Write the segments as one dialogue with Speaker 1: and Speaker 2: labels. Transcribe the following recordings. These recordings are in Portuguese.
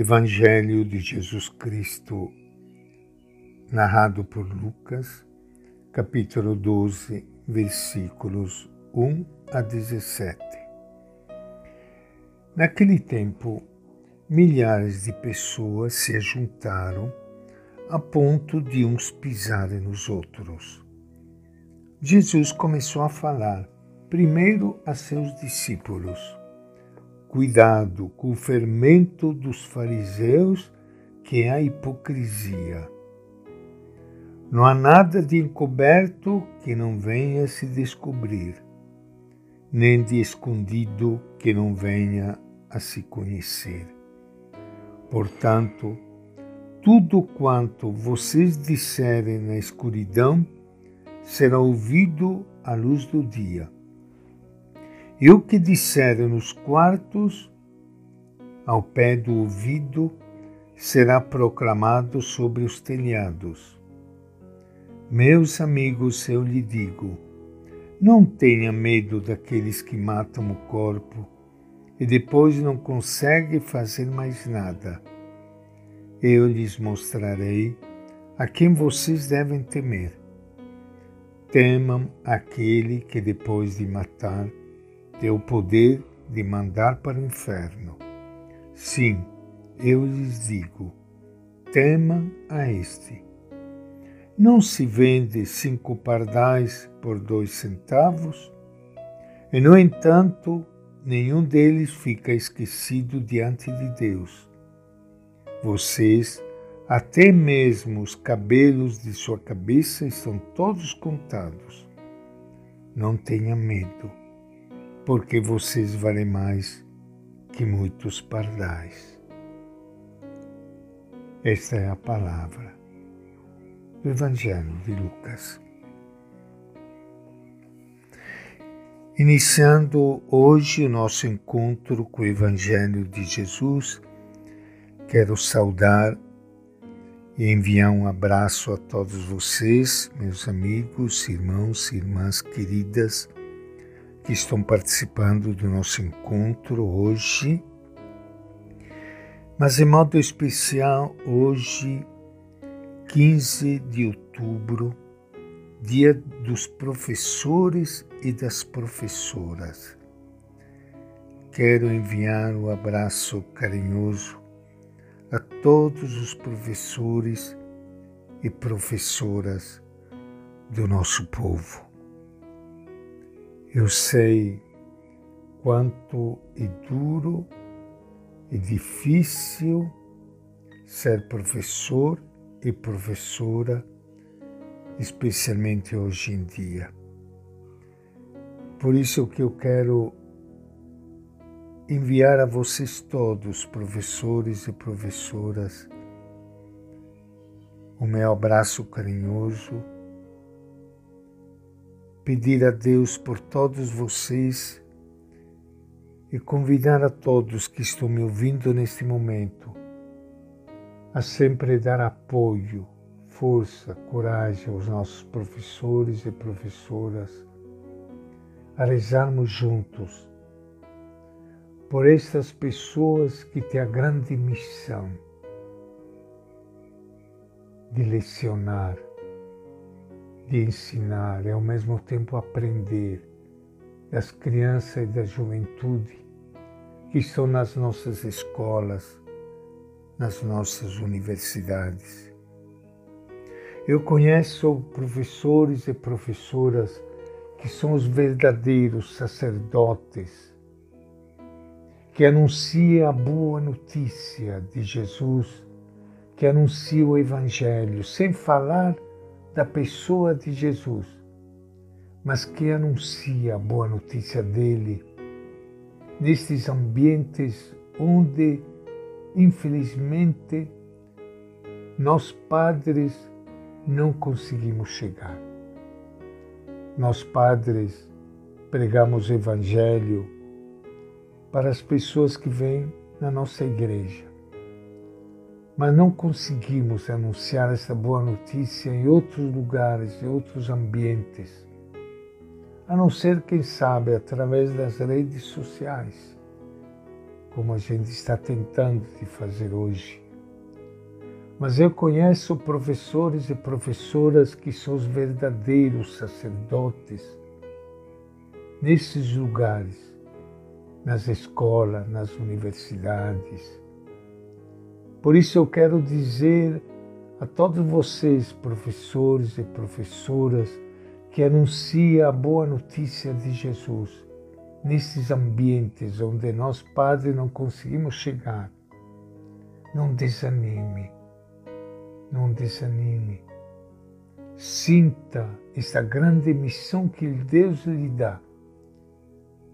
Speaker 1: Evangelho de Jesus Cristo, narrado por Lucas, capítulo 12, versículos 1 a 17. Naquele tempo, milhares de pessoas se juntaram a ponto de uns pisarem nos outros. Jesus começou a falar primeiro a seus discípulos. Cuidado com o fermento dos fariseus, que é a hipocrisia. Não há nada de encoberto que não venha se descobrir, nem de escondido que não venha a se conhecer. Portanto, tudo quanto vocês disserem na escuridão será ouvido à luz do dia. E o que disserem nos quartos, ao pé do ouvido, será proclamado sobre os telhados. Meus amigos, eu lhe digo, não tenha medo daqueles que matam o corpo e depois não conseguem fazer mais nada eu lhes mostrarei a quem vocês devem temer. Temam aquele que depois de matar tem o poder de mandar para o inferno. Sim, eu lhes digo, temam a este. Não se vende cinco pardais por dois centavos? E, no entanto, nenhum deles fica esquecido diante de Deus vocês, até mesmo os cabelos de sua cabeça estão todos contados. Não tenha medo, porque vocês valem mais que muitos pardais. Esta é a palavra do Evangelho de Lucas. Iniciando hoje o nosso encontro com o Evangelho de Jesus, Quero saudar e enviar um abraço a todos vocês, meus amigos, irmãos irmãs queridas que estão participando do nosso encontro hoje. Mas, em modo especial, hoje, 15 de outubro, Dia dos Professores e das Professoras. Quero enviar um abraço carinhoso a todos os professores e professoras do nosso povo. Eu sei quanto é duro e difícil ser professor e professora, especialmente hoje em dia. Por isso que eu quero enviar a vocês todos, professores e professoras, o meu abraço carinhoso, pedir a Deus por todos vocês e convidar a todos que estão me ouvindo neste momento a sempre dar apoio, força, coragem aos nossos professores e professoras, a rezarmos juntos por estas pessoas que têm a grande missão de lecionar, de ensinar e ao mesmo tempo aprender das crianças e da juventude que estão nas nossas escolas, nas nossas universidades. Eu conheço professores e professoras que são os verdadeiros sacerdotes que anuncia a boa notícia de Jesus, que anuncia o Evangelho, sem falar da pessoa de Jesus, mas que anuncia a boa notícia dele nestes ambientes onde, infelizmente, nós padres não conseguimos chegar. Nós padres pregamos o Evangelho para as pessoas que vêm na nossa igreja. Mas não conseguimos anunciar essa boa notícia em outros lugares, em outros ambientes, a não ser, quem sabe, através das redes sociais. como a gente está tentando de fazer hoje. Mas eu conheço professores e professoras que são os verdadeiros sacerdotes nesses lugares, nas escolas, nas universidades. Por isso eu quero dizer a todos vocês, professores e professoras, que anuncia a boa notícia de Jesus nesses ambientes onde nós, padres, não conseguimos chegar. Não desanime, não desanime. Sinta esta grande missão que Deus lhe dá,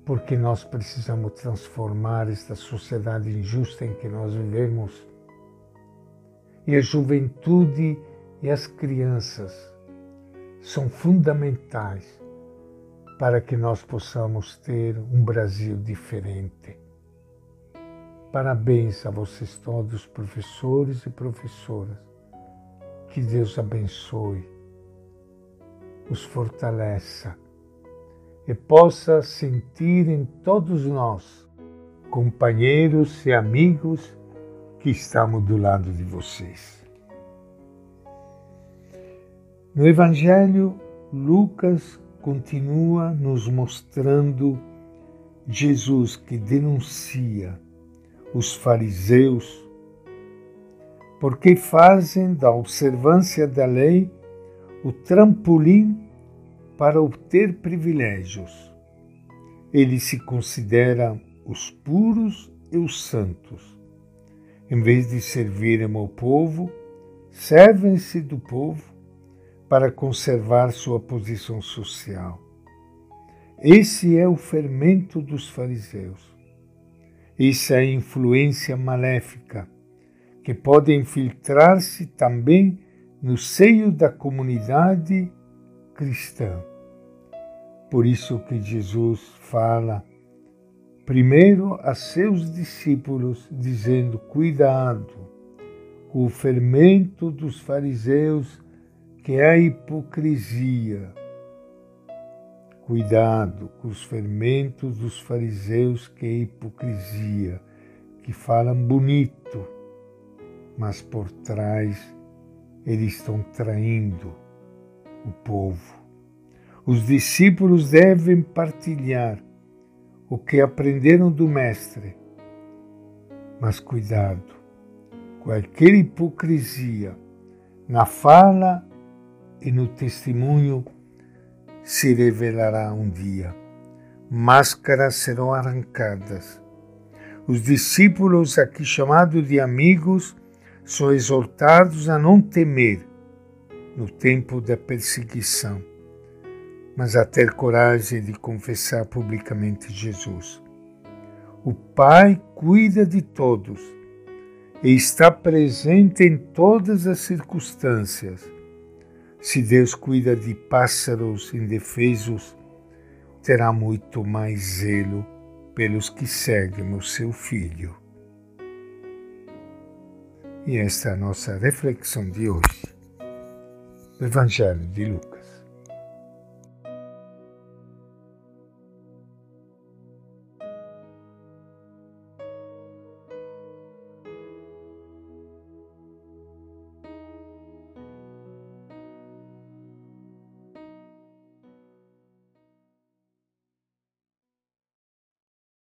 Speaker 1: porque nós precisamos transformar esta sociedade injusta em que nós vivemos. E a juventude e as crianças são fundamentais para que nós possamos ter um Brasil diferente. Parabéns a vocês todos, professores e professoras. Que Deus abençoe, os fortaleça e possa sentir em todos nós, companheiros e amigos, que estamos do lado de vocês. No Evangelho, Lucas continua nos mostrando Jesus que denuncia os fariseus porque fazem da observância da lei o trampolim para obter privilégios. Eles se consideram os puros e os santos. Em vez de servirem ao povo, servem-se do povo para conservar sua posição social. Esse é o fermento dos fariseus. Essa é a influência maléfica que pode infiltrar-se também no seio da comunidade cristã. Por isso que Jesus fala primeiro a seus discípulos, dizendo: cuidado com o fermento dos fariseus que é a hipocrisia. Cuidado com os fermentos dos fariseus, que é a hipocrisia, que falam bonito, mas por trás eles estão traindo o povo. Os discípulos devem partilhar o que aprenderam do Mestre, mas cuidado, qualquer hipocrisia na fala e no testemunho se revelará um dia. Máscaras serão arrancadas. Os discípulos, aqui chamados de amigos, são exortados a não temer no tempo da perseguição, mas a ter coragem de confessar publicamente Jesus. O Pai cuida de todos e está presente em todas as circunstâncias se Deus cuida de pássaros indefesos, terá muito mais zelo pelos que seguem o seu Filho. E esta é a nossa reflexão de hoje, do Evangelho de Lucas.